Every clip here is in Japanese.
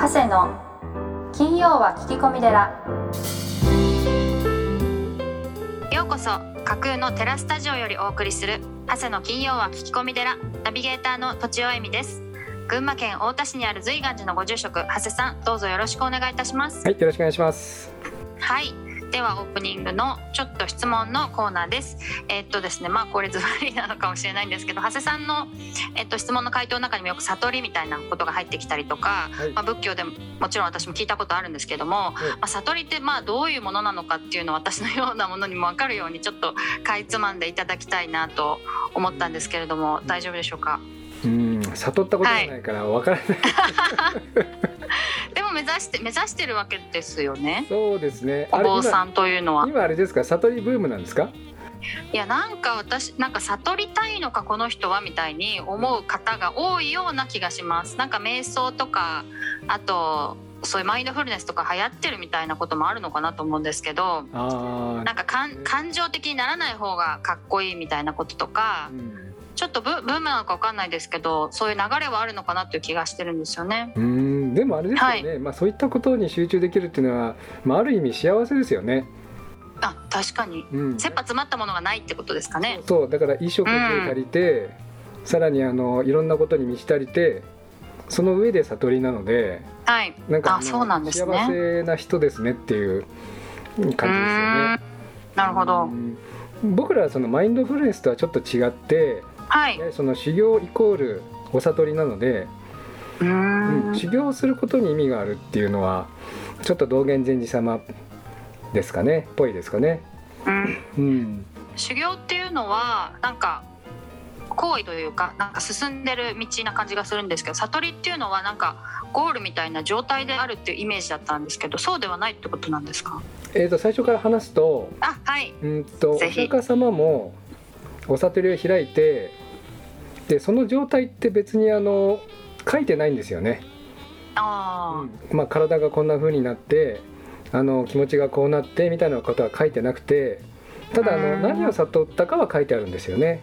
長谷の金曜は聞き込み寺ようこそ架空のテラスタジオよりお送りする長谷の金曜は聞き込み寺ナビゲーターの土地尾恵美です群馬県太田市にある随岩寺のご住職長谷さんどうぞよろしくお願いいたしますはいよろしくお願いしますはいではオープニングのちょっと質問のコーナーです。えー、っとですねまあこれズバリなのかもしれないんですけど長谷さんの、えー、っと質問の回答の中にもよく悟りみたいなことが入ってきたりとか、はい、まあ、仏教でももちろん私も聞いたことあるんですけども、はい、まあ、悟りってまあどういうものなのかっていうのを私のようなものにも分かるようにちょっとかいつまんでいただきたいなと思ったんですけれども大丈夫でしょうか？うん悟ったことがないから分からない、は いでも目指して目指してるわけですよね。そうですね。お坊さんというのは。今あれですか？悟りブームなんですか？いやなんか私なんか悟りたいのかこの人はみたいに思う方が多いような気がします。なんか瞑想とかあとそういうマインドフルネスとか流行ってるみたいなこともあるのかなと思うんですけどなんか感情的にならない方がかっこいいみたいなこととか、うんちょっとブブームなのか分かんないですけどそういう流れはあるのかなっていう気がしてるんですよね。うんでもあれですよね、はい、まあ、そういったことに集中できるっていうのは、まあ、ある意味幸せですよね。あ確かに、うん、切羽詰まったものがないってことですかね。そうだから衣食住借りて、うん、さらにあのいろんなことに満ち足りてその上で悟りなので、はい、なんかそうなんです、ね、幸せな人ですねっていう感じですよね。なるほど。僕らはそのマインドフルネスとはちょっと違ってはい、その修行イコールお悟りなのでうん、修行することに意味があるっていうのはちょっと道元禅師様ですかねぽいですかね。うん、うん、修行っていうのはなんか行為というかなんか進んでる道な感じがするんですけど悟りっていうのはなんかゴールみたいな状態であるっていうイメージだったんですけどそうではないってことなんですか？えーと、最初から話すとあはい。うんとお釈迦様もお悟りを開いてでその状態って別にあの書いてないんですよね。あうん、まあ、体がこんな風になってあの気持ちがこうなってみたいなことは書いてなくてただあの何を悟ったかは書いてあるんですよね。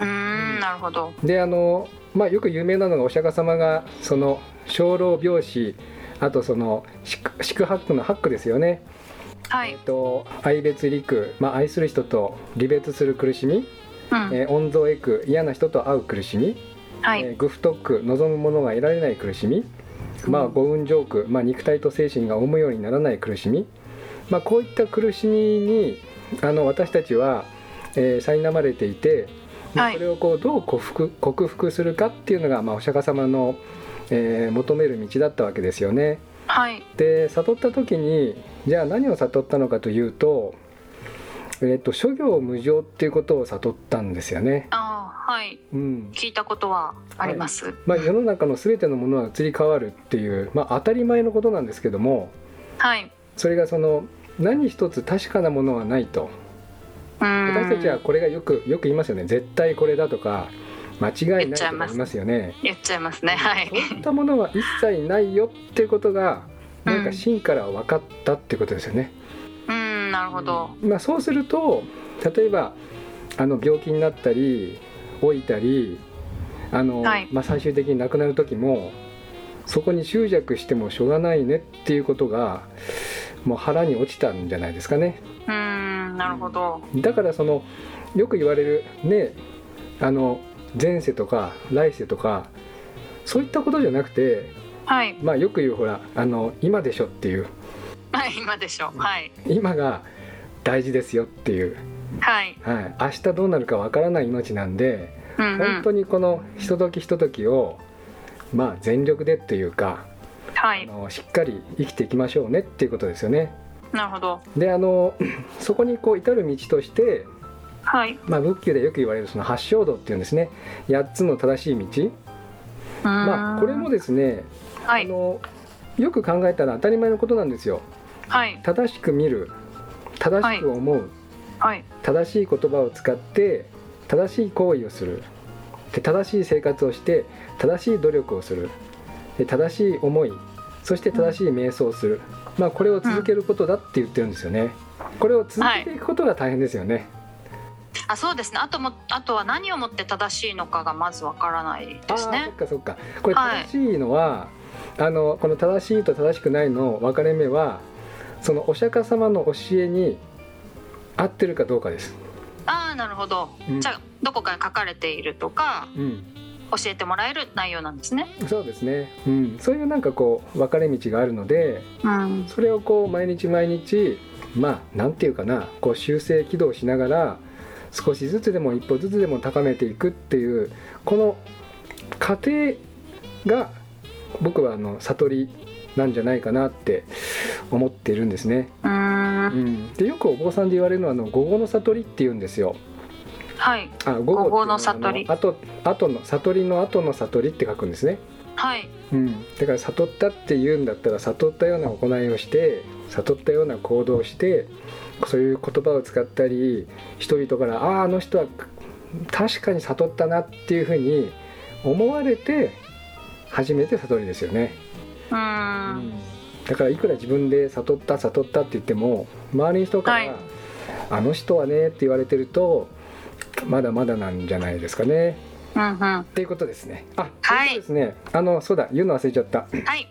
うんなるほどであの、まあ、よく有名なのがお釈迦様がその生老病死あとその四苦八苦の八苦ですよね。はい、えっと愛別陸、まあ、愛する人と離別する苦しみうん。えー、温存得く嫌な人と会う苦しみ、はい、えー、グフトック望むものが得られない苦しみ、まあ、五運浄苦、まあ、肉体と精神が思うようにならない苦しみ、まあ、こういった苦しみにあの私たちは、えー、苛まれていて、まあ、それをこうどう克服克服するかっていうのが、まあ、お釈迦様の、えー、求める道だったわけですよね。はい、で悟った時にじゃあ何を悟ったのかというとえーと、諸行無常っていうことを悟ったんですよね。あはい、うん、聞いたことはあります。はい、まあ、世の中のすべてのものは移り変わるっていう、まあ、当たり前のことなんですけども、はい、それがその何一つ確かなものはないと。私たちはこれがよくよく言いますよね。絶対これだとか間違いないとか言いますよね。言っちゃいますね。はい。そういったものは一切ないよっていうことがなんか真から分かったっていうことですよね、なるほど、まあ、そうすると例えばあの病気になったり老いたりあの、はい、まあ、最終的に亡くなる時もそこに執着してもしょうがないねっていうことがもう腹に落ちたんじゃないですかね。うんなるほど。だからそのよく言われるねあの前世とか来世とかそういったことじゃなくて、はい、まあよく言うほらあの今でしょっていう はい今でしょう。はい。今が大事ですよっていう、はい。はい、明日どうなるかわからない命なんで、うんうん、本当にこのひとときひとときをまあ全力でっていうか、はい、あのしっかり生きていきましょうねっていうことですよね。なるほど。であの そこにこう至る道としてはい。まあ、仏教でよく言われるその八正道っていうんですね。8つの正しい道。まあこれもですね、はい、あのよく考えたら当たり前のことなんですよ。はい、正しく見る正しく思う、はい、正しい言葉を使って正しい行為をする。で正しい生活をして正しい努力をする。で正しい思いそして正しい瞑想をする、まあ、これを続けることだって言ってるんですよね。これを続けていくことが大変ですよね。はい、あそうですね。あともあとは何をもって正しいのかがまずわからないですね。そっかそっか。これ正しいのは、はあのこの正しいと正しくないの分かれ目はそのお釈迦様の教えに合ってるかどうかです。ああなるほど、うん。じゃあどこかに書かれているとかうん、教えてもらえる内容なんですね。そうですね、うん、そういうなんかこう分かれ道があるのでうん。それをこう毎日毎日まあなんていうかなこう修正起動しながら少しずつでも一歩ずつでも高めていくっていうこの過程が僕はあの悟りなんじゃないかなって思ってるんですね。うーんうん、でよくお坊さんで言われるのはあの午後の悟りって言うんですよ。はいあ午午後の悟りあと後の悟りの後の悟りって書くんですね。はいうん、だから悟ったって言うんだったら悟ったような行いをして悟ったような行動をしてそういう言葉を使ったり人々から「あああの人は確かに悟ったな」っていうふうに思われて初めて悟りですよね。うーんだからいくら自分で悟った悟ったって言っても周りの人から、はいあの人はねって言われてるとまだまだなんじゃないですかね。うんうんっていうことですね。あ、はいそうですね。あのそうだ言うの忘れちゃった。はい。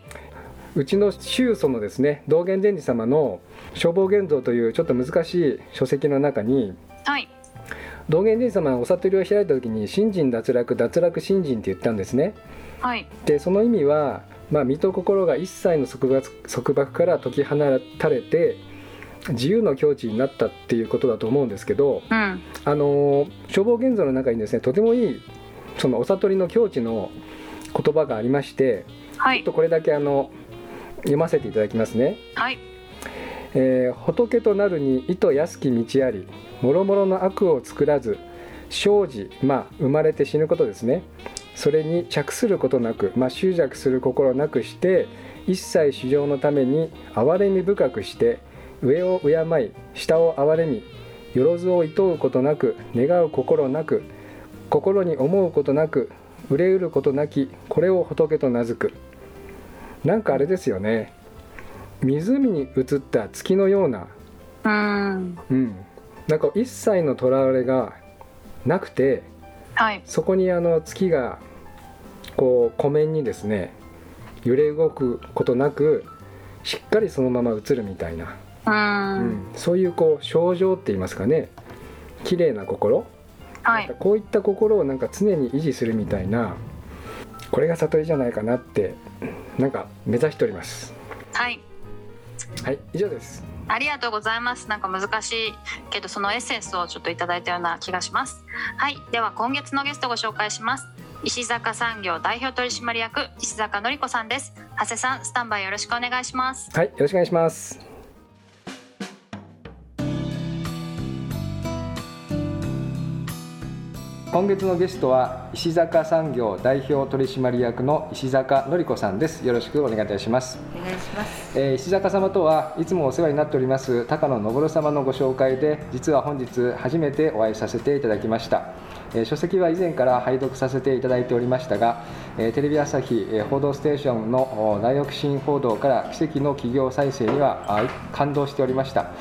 うちの宗祖のですね道元禅師様の「消防現像」というちょっと難しい書籍の中にはい。道元禅師様がお悟りを開いた時に「信心脱落脱落信心」って言ったんですね。はい。でその意味は、まあ、身と心が一切の束縛束縛から解き放たれて自由の境地になったっていうことだと思うんですけど、うん。あの消防現像の中にですねとてもいいそのお悟りの境地の言葉がありましてはいちょっと。これだけあの読ませていただきますね。はい。えー仏となるに意図安き道ありもろもろの悪を作らず生じまあ生まれて死ぬことですねそれに着することなく、まあ、執着する心なくして一切主情のために憐れみ深くして上を敬い下を憐れみよろずを厭うことなく願う心なく心に思うことなく憂うることなきこれを仏と名付く。なんかあれですよね。湖に映った月のような、うーん。うん、なんか一切のとらわれがなくてはい。そこにあの月がこう湖面にですね揺れ動くことなくしっかりそのまま映るみたいな、うん、そういうこう症状って言いますかね。綺麗な心、はい。こういった心をなんか常に維持するみたいな。これが悟りじゃないかなってなんか目指しております。はい。はい以上ですありがとうございます。なんか難しいけどそのエッセンスをちょっといただいたような気がします。はい。では今月のゲストをご紹介します。石坂産業代表取締役石坂典子さんです。長谷さんスタンバイよろしくお願いします。はいよろしくお願いします今月のゲストは石坂産業代表取締役の石坂のり子さんです。よろしくお願いいたします、お願いします。えー石坂様とはいつもお世話になっております高野昇様のご紹介で実は本日初めてお会いさせていただきました、えー書籍は以前から拝読させていただいておりましたが、えーテレビ朝日、えー報道ステーションのお大躍進報道から奇跡の企業再生にはあ感動しておりました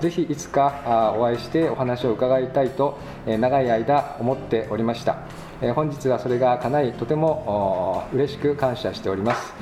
ぜひいつかあお会いしてお話を伺いたいと、えー長い間思っておりました、えー本日はそれが叶いとてもお嬉しく感謝しております。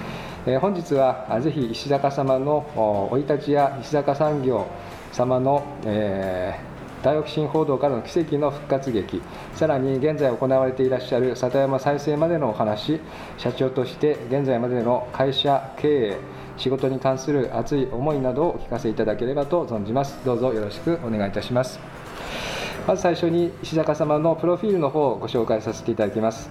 えー本日はあぜひ石坂様の生い立ちや石坂産業様の、えー大躍進報道からの奇跡の復活劇さらに現在行われていらっしゃる里山再生までのお話社長として現在までの会社経営仕事に関する熱い思いなどをお聞かせいただければと存じます。どうぞよろしくお願いいたします。まず最初に石坂様のプロフィールの方をご紹介させていただきます。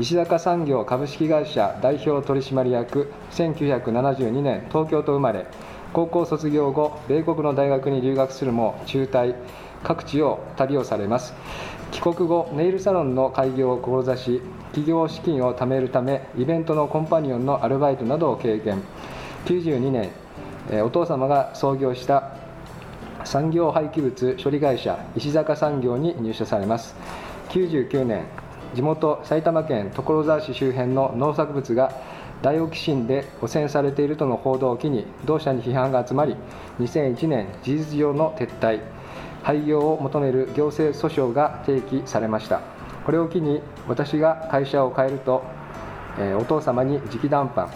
石坂産業株式会社代表取締役1972年東京と生まれ。高校卒業後米国の大学に留学するも中退。各地を旅をされます。帰国後ネイルサロンの開業を志し企業資金を貯めるためイベントのコンパニオンのアルバイトなどを経験。92年えお父様が創業した産業廃棄物処理会社石坂産業に入社されます。99年地元埼玉県所沢市周辺の農作物がダイオキシンで汚染されているとの報道を機に同社に批判が集まり2001年事実上の撤退廃業を求める行政訴訟が提起されました。これを機に私が会社を変えると、えお父様に直談判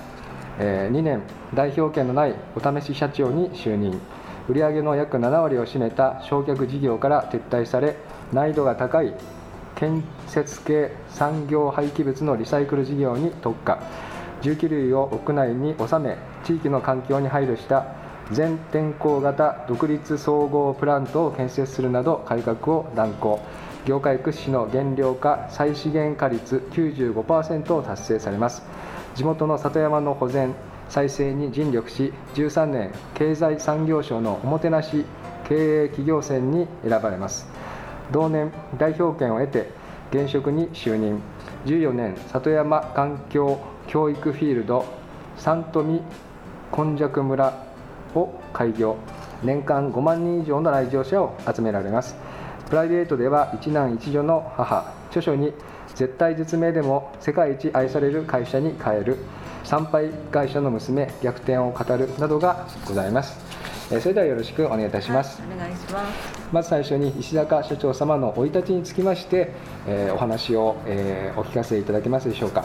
え2年代表権のないお試し社長に就任。売上の約7割を占めた焼却事業から撤退され難易度が高い建設系産業廃棄物のリサイクル事業に特化。重機類を屋内に収め地域の環境に配慮した全天候型独立総合プラントを建設するなど改革を断行。業界屈指の原料化再資源化率95%を達成されます。地元の里山の保全再生に尽力し13年経済産業省のおもてなし経営企業選に選ばれます。同年代表権を得て現職に就任。14年里山環境教育フィールド三富根弱村を開業。年間5万人以上の来場者を集められます。プライベートでは一男一女の母著書に絶対絶命でも世界一愛される会社に変える。参拝会社の娘逆転を語るなどがございます。それではよろしくお願いいたします、はい、お願いします。まず最初に石坂社長様の生い立ちにつきまして、えー、お話を、えー、お聞かせいただけますでしょうか。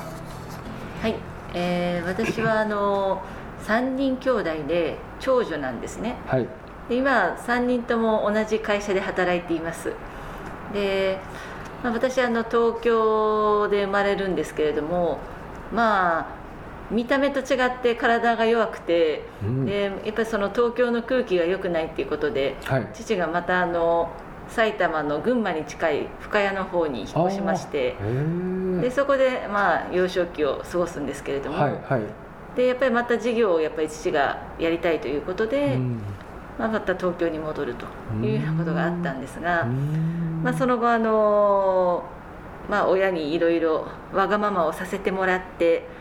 はい、えー、私はあの3人兄弟で長女なんですね、はい、で今3人とも同じ会社で働いています。で、まあ、私あの東京で生まれるんですけれどもまあ見た目と違って体が弱くて、うん、でやっぱりその東京の空気が良くないっていうことで、はい、父がまたあの埼玉の群馬に近い深谷の方に引っ越しましてでそこでまあ幼少期を過ごすんですけれども、はいはい、でやっぱりまた事業をやっぱり父がやりたいということで、うん、まあ、また東京に戻るというようなことがあったんですが、まあ、その後あの、まあ、親にいろいろわがままをさせてもらって。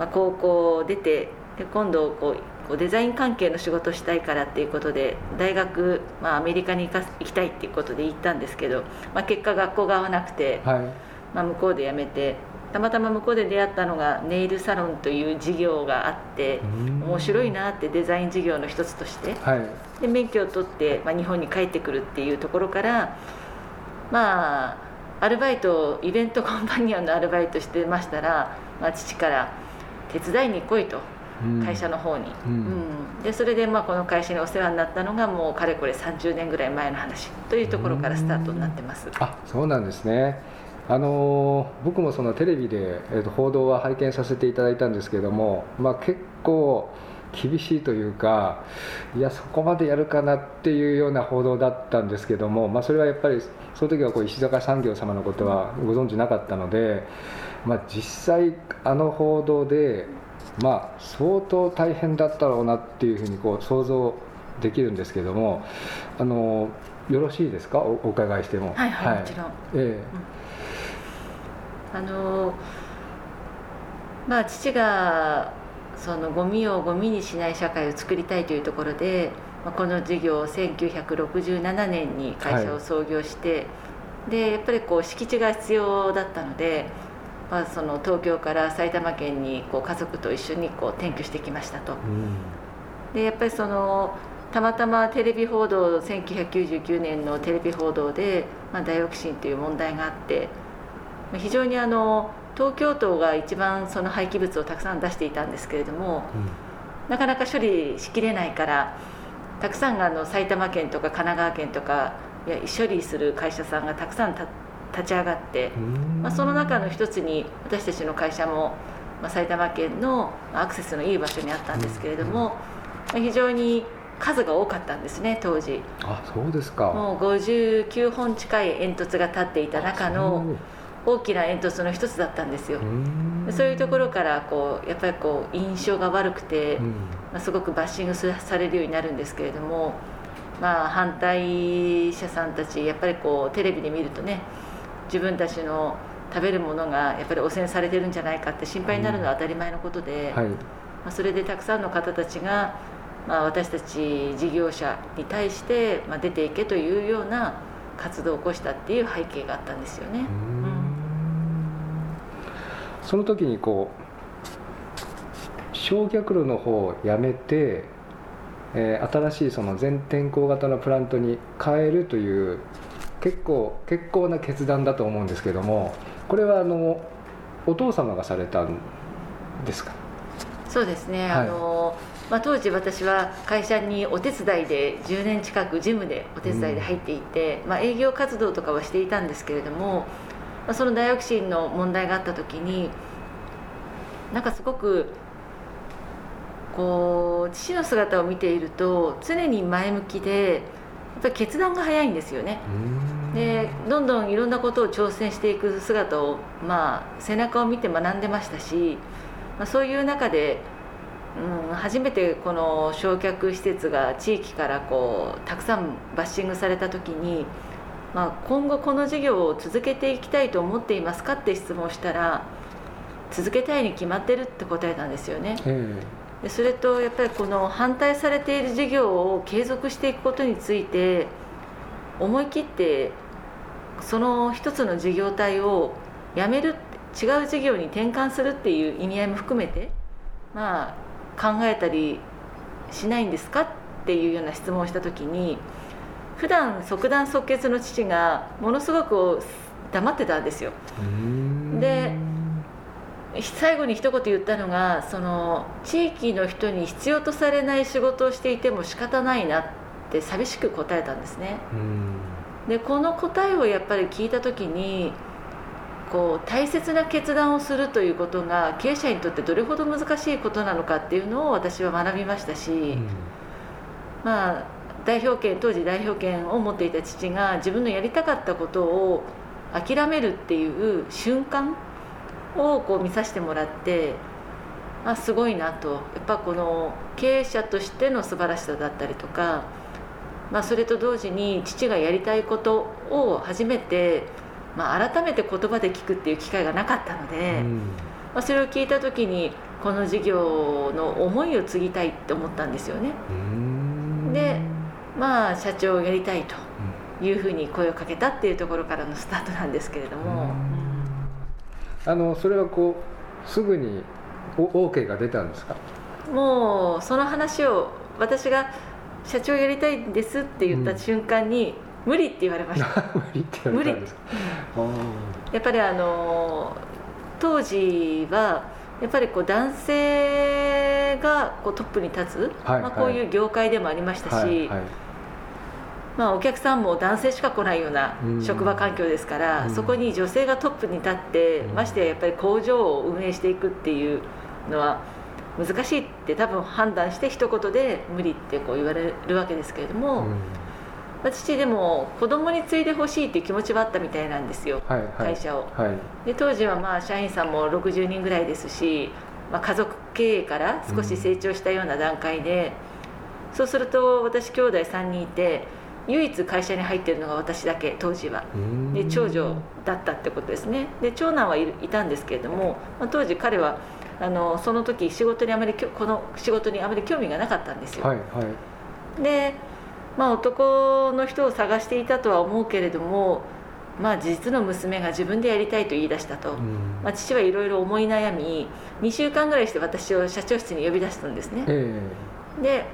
まあ、高校を出てで今度こうこうデザイン関係の仕事をしたいからっていうことで大学、まあ、アメリカに行か行きたいっていうことで行ったんですけど、まあ、結果学校が合わなくて、はい、まあ、向こうで辞めてたまたま向こうで出会ったのがネイルサロンという事業があって面白いなってデザイン事業の一つとして、はい、で免許を取って、まあ、日本に帰ってくるっていうところからまあアルバイトイベントコンパニオンのアルバイトしてましたら、まあ、父から手伝いに来いと会社の方に、うん、うん、でそれでまあこの会社にお世話になったのがもうかれこれ30年ぐらい前の話というところからスタートになってます、あそうなんですねあの僕もそのテレビで、えー、と報道は拝見させていただいたんですけれども、まあ、結構厳しいというかいやそこまでやるかなっていうような報道だったんですけども、まあ、それはやっぱりその時はこう石坂産業様のことはご存じなかったので。まあ、実際あの報道で、まあ、相当大変だったろうなっていうふうにこう想像できるんですけどもあのよろしいですか？おお伺いしても。はい、はい、もちろん、ええ、うん、あのまあ父がそのゴミをゴミにしない社会を作りたいというところで、まあ、この事業を1967年に会社を創業して、はい、でやっぱりこう敷地が必要だったのでまあ、その東京から埼玉県にこう家族と一緒にこう転居してきましたと、うん、でやっぱりそのたまたまテレビ報道1999年のテレビ報道で、まあ、ダイオキシンという問題があって非常にあの東京都が一番その廃棄物をたくさん出していたんですけれども、うん、なかなか処理しきれないからたくさんあの埼玉県とか神奈川県とかいや処理する会社さんがたくさん立ち上がって、まあ、その中の一つに私たちの会社も、まあ、埼玉県のアクセスのいい場所にあったんですけれども、まあ、非常に数が多かったんですね当時。あそうですか。もう59本近い煙突が立っていた中の大きな煙突の一つだったんですよ。そういうところからこうやっぱりこう印象が悪くて、まあ、すごくバッシングされるようになるんですけれどもまあ反対者さんたちやっぱりこうテレビで見るとね自分たちの食べるものがやっぱり汚染されてるんじゃないかって心配になるのは当たり前のことで、はい、まあ、それでたくさんの方たちが、まあ、私たち事業者に対して、まあ、出ていけというような活動を起こしたっていう背景があったんですよね。うん、その時にこう焼却炉の方をやめて、えー、新しいその全天候型のプラントに変えるという結構結構な決断だと思うんですけどもこれはあのお父様がされたんですか？そうですね、はい。あのまあ、当時私は会社にお手伝いで10年近く事務でお手伝いで入っていて、まあ、営業活動とかはしていたんですけれども、まあ、そのダイオキシンの問題があった時になんかすごくこう父の姿を見ていると常に前向きでやっぱり決断が早いんですよね。でどんどんいろんなことを挑戦していく姿を、まあ、背中を見て学んでましたし、まあ、そういう中で、うん、初めてこの焼却施設が地域からこうたくさんバッシングされた時に、まあ、今後この事業を続けていきたいと思っていますかって質問をしたら続けたいに決まってるって答えたんですよね。えでそれとやっぱりこの反対されている事業を継続していくことについて思い切ってその一つの事業体をやめる違う事業に転換するっていう意味合いも含めてまあ考えたりしないんですかっていうような質問をした時に普段即断即決の父がものすごく黙ってたんですよ。えで最後に一言言ったのがその地域の人に必要とされない仕事をしていても仕方ないなって寂しく答えたんですね。うん。でこの答えをやっぱり聞いた時にこう大切な決断をするということが経営者にとってどれほど難しいことなのかっていうのを私は学びましたし、まあ代表権当時代表権を持っていた父が自分のやりたかったことを諦めるっていう瞬間をこう見させてもらってあすごいなと。やっぱこの経営者としての素晴らしさだったりとか、まあ、それと同時に父がやりたいことを初めて、まあ、改めて言葉で聞くっていう機会がなかったので、うん。まあ、それを聞いた時にこの事業の思いを継ぎたいって思ったんですよね。うん。でまあ社長をやりたいというふうに声をかけたっていうところからのスタートなんですけれども、あのそれはこうすぐにお OK が出たんですか？もうその話を私が社長やりたいんですって言った瞬間に、無理って言われました。無理って言われたんですか？やっぱりあの当時はやっぱりこう男性がこうトップに立つ、はいまあ、こういう業界でもありましたし、はいはいまあ、お客さんも男性しか来ないようなうん。職場環境ですから、うん。そこに女性がトップに立って、うん。ましてややっぱり工場を運営していくっていうのは難しいって多分判断して一言で無理ってこう言われるわけですけれども、うん。まあ父でも子供に継いでほしいっていう気持ちはあったみたいなんですよ、はいはい。会社を。はい。で当時はまあ社員さんも60人ぐらいですし、まあ、家族経営から少し成長したような段階で、そうすると私兄弟3人いて唯一会社に入ってるのが私だけ当時は。うん。で長女だったってことですね。で長男はいたんですけれども、まあ、当時彼はあのその時仕事にあまりこの仕事にあまり興味がなかったんですよ、はいはい。で、まあ、男の人を探していたとは思うけれども、まあ、実の娘が自分でやりたいと言い出したと、うん。まあ、父はいろいろ思い悩み2週間ぐらいして私を社長室に呼び出したんですね。え。で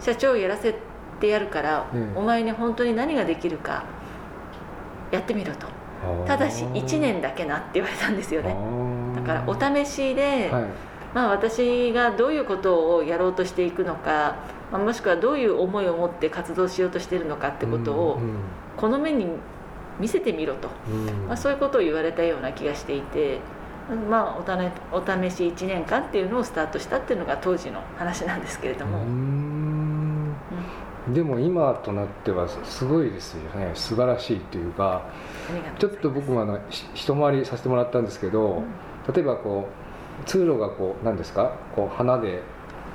社長をやらせてやるから、ええお前に本当に何ができるかやってみろと。えただし1年だけなって言われたんですよね。だだからお試しで、はい。まあ、私がどういうことをやろうとしていくのか、まあ、もしくはどういう思いを持って活動しようとしているのかってことをうんこの目に見せてみろと、うん。まあ、そういうことを言われたような気がしていて、まあ、お試し1年間っていうのをスタートしたっていうのが当時の話なんですけれども、うんでも今となってはすごいですよね。素晴らしいというかちょっと僕もあのし一回りさせてもらったんですけど、例えばこう通路がこう何ですか？こう花で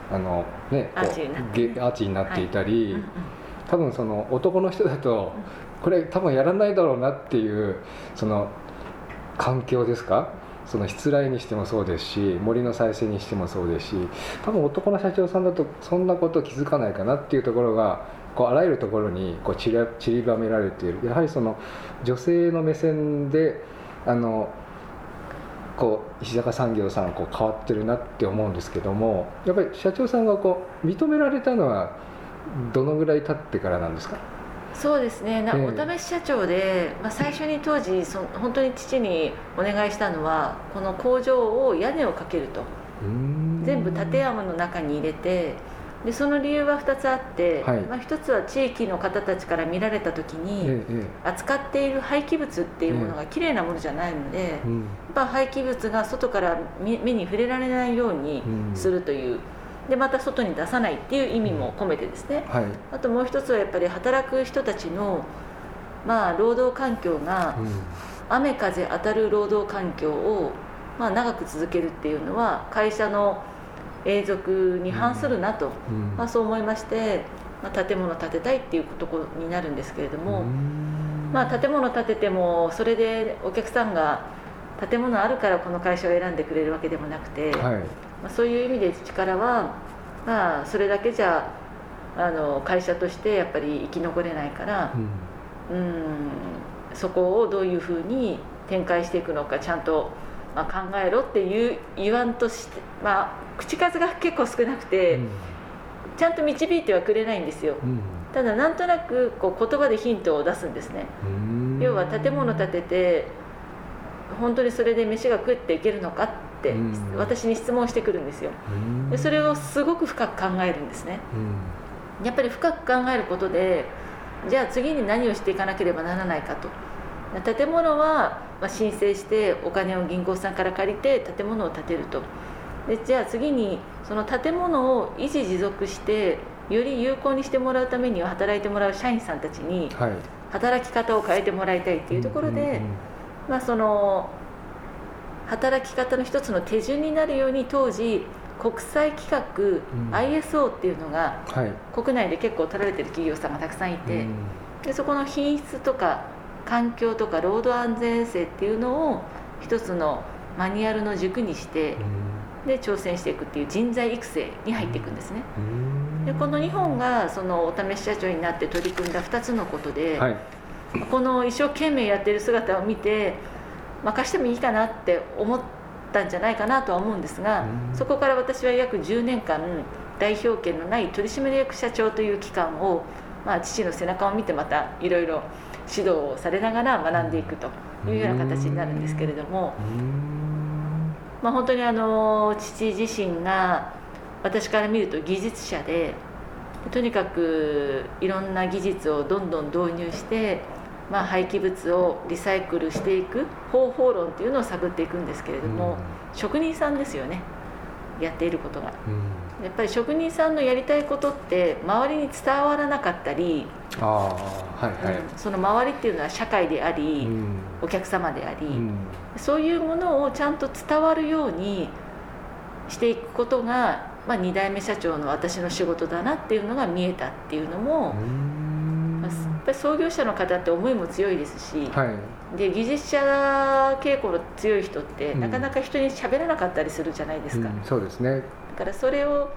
あのねこうアーチになってね。ゲアーチになっていたり、うんうん多分その男の人だとこれ多分やらないだろうなっていうその環境ですか？その失礼にしてもそうですし森の再生にしてもそうですし多分男の社長さんだとそんなこと気づかないかなっていうところがこうあらゆるところにこう散りばめられている。やはりその女性の目線であのこう石坂産業さんこう変わってるなって思うんですけどもやっぱり社長さんがこう認められたのはどのぐらい経ってからなんですか？そうですね。なええ。お試し社長で、まあ、最初に当時そ本当に父にお願いしたのはこの工場を屋根をかけると。全部建山の中に入れてでその理由は2つあって、はい。まあ、1つは地域の方たちから見られた時に、えええ扱っている廃棄物っていうものが綺麗なものじゃないので、やっえうん。ぱ廃棄物が外から目目に触れられないようにうん。するという、でまた外に出さないっていう意味も込めてですね、はい、あともう一つはやっぱり働く人たちの、まあ、労働環境がうん。雨風当たる労働環境を、まあ、長く続けるっていうのは会社の永続に反するなと、うん。まあ、そう思いまして、まあ、建物を建てたいっていうところになるんですけれども、うん。まあ、建物を建ててもそれでお客さんが建物あるからこの会社を選んでくれるわけでもなくて、はいまあ、そういう意味で力は、まあ、それだけじゃあの会社としてやっぱり生き残れないからう、ん。うん、そこをどういうふうに展開していくのかちゃんと、まあ、考えろっていう言わんとして、まあ、口数が結構少なくて、ちゃんと導いてはくれないんですよ。うん。ただなんとなくこう言葉でヒントを出すんですね。うん。要は建物建てて本当にそれで飯が食っていけるのかっ私に質問してくるんですよ。うん。でそれをすごく深く考えるんですね。うん。やっぱり深く考えることでじゃあ次に何をしていかなければならないかと。建物はまあ申請してお金を銀行さんから借りて建物を建てると。でじゃあ次にその建物を維持持続してより有効にしてもらうためには働いてもらう社員さんたちにはい。働き方を変えてもらいたいっていうところで、まあ、その働き方の一つの手順になるように当時国際規格、ん。ISO っていうのがはい。国内で結構取られてる企業さんがたくさんいて、うん。でそこの品質とか環境とか労働安全性っていうのを一つのマニュアルの軸にしてで挑戦していくっていう人材育成に入っていくんですね。うん。でこの日本がそのお試し社長になって取り組んだ2つのことで、はい。この一生懸命やってる姿を見て任してもいいかなって思ったんじゃないかなとは思うんですが、うん。そこから私は約10年間代表権のない取締役社長という期間を、まあ、父の背中を見てまたいろいろ指導をされながら学んでいくというような形になるんですけれども、うん。まあ、本当にあの父自身が私から見ると技術者でとにかくいろんな技術をどんどん導入して、まあ、廃棄物をリサイクルしていく方法論っていうのを探っていくんですけれども、職人さんですよね。やっていることが。うん。やっぱり職人さんのやりたいことって周りに伝わらなかったり、ああはいはい。うんその周りっていうのは社会であり、うん。お客様であり、うん。そういうものをちゃんと伝わるようにしていくことが、まあ、2代目社長の私の仕事だなっていうのが見えたっていうのも、うんぱり創業者の方って思いも強いですし、はい。で技術者傾向の強い人ってうん。なかなか人に喋らなかったりするじゃないですか、うんそうですね。だからそれを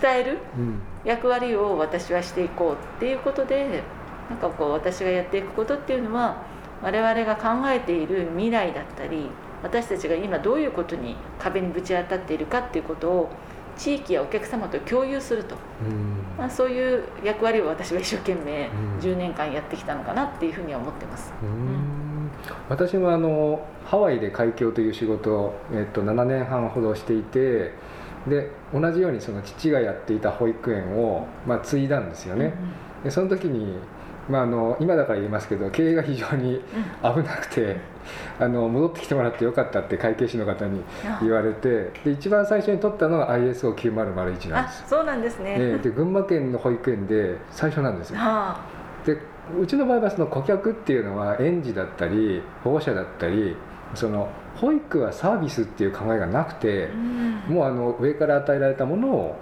伝えるうん。役割を私はしていこうっていうことでなんかこう私がやっていくことっていうのは我々が考えている未来だったり私たちが今どういうことに壁にぶち当たっているかっていうことを地域やお客様と共有すると、うん。まあ、そういう役割を私は一生懸命うん。10年間やってきたのかなっていうふうには思ってます。うん。私もあのハワイで海峡という仕事を、えっと、7年半ほどしていてで同じようにその父がやっていた保育園を、まあ、継いだんですよね、でその時に、まあ、あの今だから言いますけど経営が非常に危なくてあの戻ってきてもらってよかったって会計士の方に言われてで一番最初に取ったのが ISO9001 なんあです。そうなんですね。ねで群馬県の保育園で最初なんですよ。はでうちの場合はその顧客っていうのは園児だったり保護者だったりその保育はサービスっていう考えがなくてあ、うん。もうあの上から与えられたものを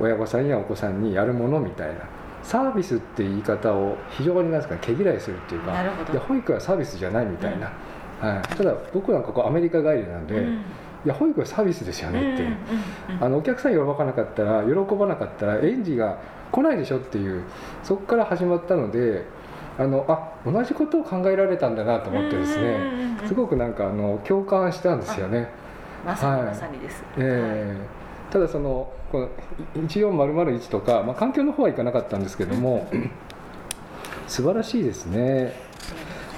親御さんやお子さんにやるものみたいなサービスっていう言い方を非常になんですか毛嫌いするっていうかいや保育はサービスじゃないみたいな、はい、ただ僕なんかこうアメリカ帰りなんで、いうん。や保育はサービスですよねって、うんうんうんあのお客さん喜ばなかったら喜ばなかったら園児が来ないでしょっていうそこから始まったのであのあ同じことを考えられたんだなと思ってですうんうんねうんうん。すごくなんかあの共感したんですよね。まさにはいまさにです。えーただそのこの14001とか、まあ、環境の方はいかなかったんですけども 素晴らしいですね。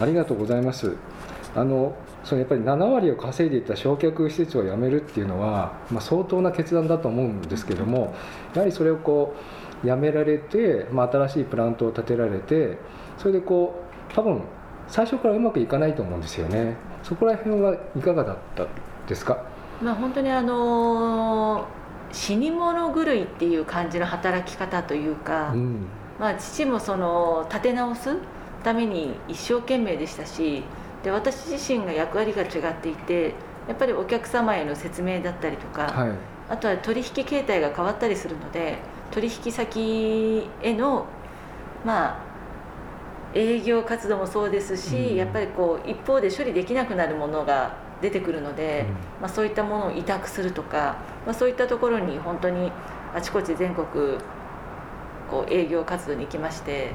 ありがとうございます。あのそのやっぱり7割を稼いでいた焼却施設を辞めるっていうのは、まあ、相当な決断だと思うんですけどもやはりそれをこう辞められて、まあ、新しいプラントを建てられてそれでこう多分最初からうまくいかないと思うんですよね。そこら辺はいかがだったですか？まあ本当にあの死に物狂いっていう感じの働き方というか、うん、まあ父もその立て直すために一生懸命でしたしで私自身が役割が違っていてやっぱりお客様への説明だったりとか、はい、あとは取引形態が変わったりするので取引先へのまあ営業活動もそうですし、うん、やっぱりこう一方で処理できなくなるものが出てくるので、うん、まあ、そういったものを委託するとか、まあ、そういったところに本当にあちこち全国こう営業活動に行きまして、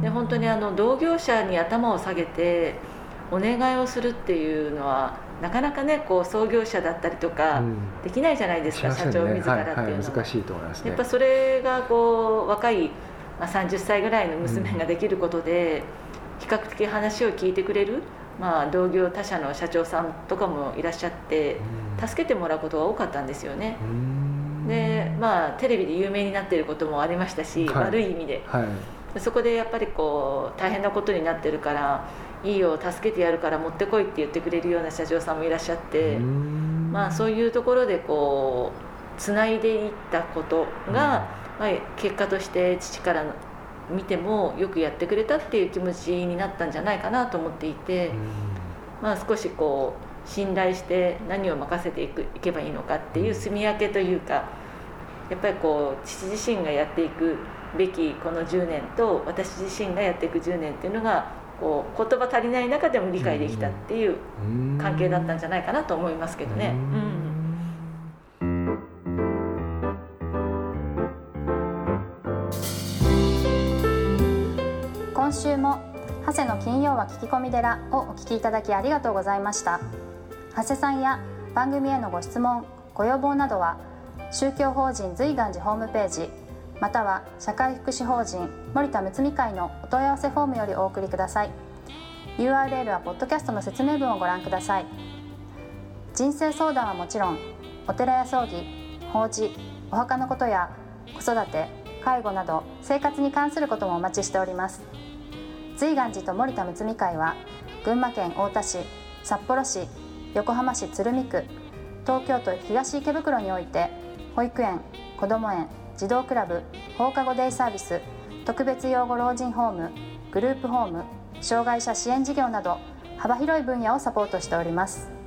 で本当にあの同業者に頭を下げてお願いをするっていうのはなかなかねこう創業者だったりとかできないじゃないですか、うん、社長自らっていうのは、はいはい、難しいと思います、ね、やっぱそれがこう若い、まあ、30歳ぐらいの娘ができることで、比較的話を聞いてくれる、まあ、同業他社の社長さんとかもいらっしゃって助けてもらうことが多かったんですよね。でまあテレビで有名になっていることもありましたし、はい、悪い意味で、はい、そこでやっぱりこう大変なことになってるからいいよ助けてやるから持ってこいって言ってくれるような社長さんもいらっしゃってまあそういうところでこうつないでいったことが、まあ、結果として父から見てもよくやってくれたっていう気持ちになったんじゃないかなと思っていてまあ少しこう信頼して何を任せていくいけばいいのかっていう住み分けというかやっぱりこう父自身がやっていくべきこの10年と私自身がやっていく10年っていうのがこう言葉足りない中でも理解できたっていう関係だったんじゃないかなと思いますけどね。今週も長谷の金曜は聞き込み寺をお聞きいただきありがとうございました。長谷さんや番組へのご質問ご要望などは宗教法人随願寺ホームページまたは社会福祉法人森田睦美会のお問い合わせフォームよりお送りください。URL はポッドキャストの説明文をご覧ください。人生相談はもちろんお寺や葬儀法事お墓のことや子育て介護など生活に関することもお待ちしております。瑞岩寺と森田睦美会は群馬県太田市札幌市横浜市鶴見区東京都東池袋において保育園こども園児童クラブ放課後デイサービス特別養護老人ホームグループホーム障害者支援事業など幅広い分野をサポートしております。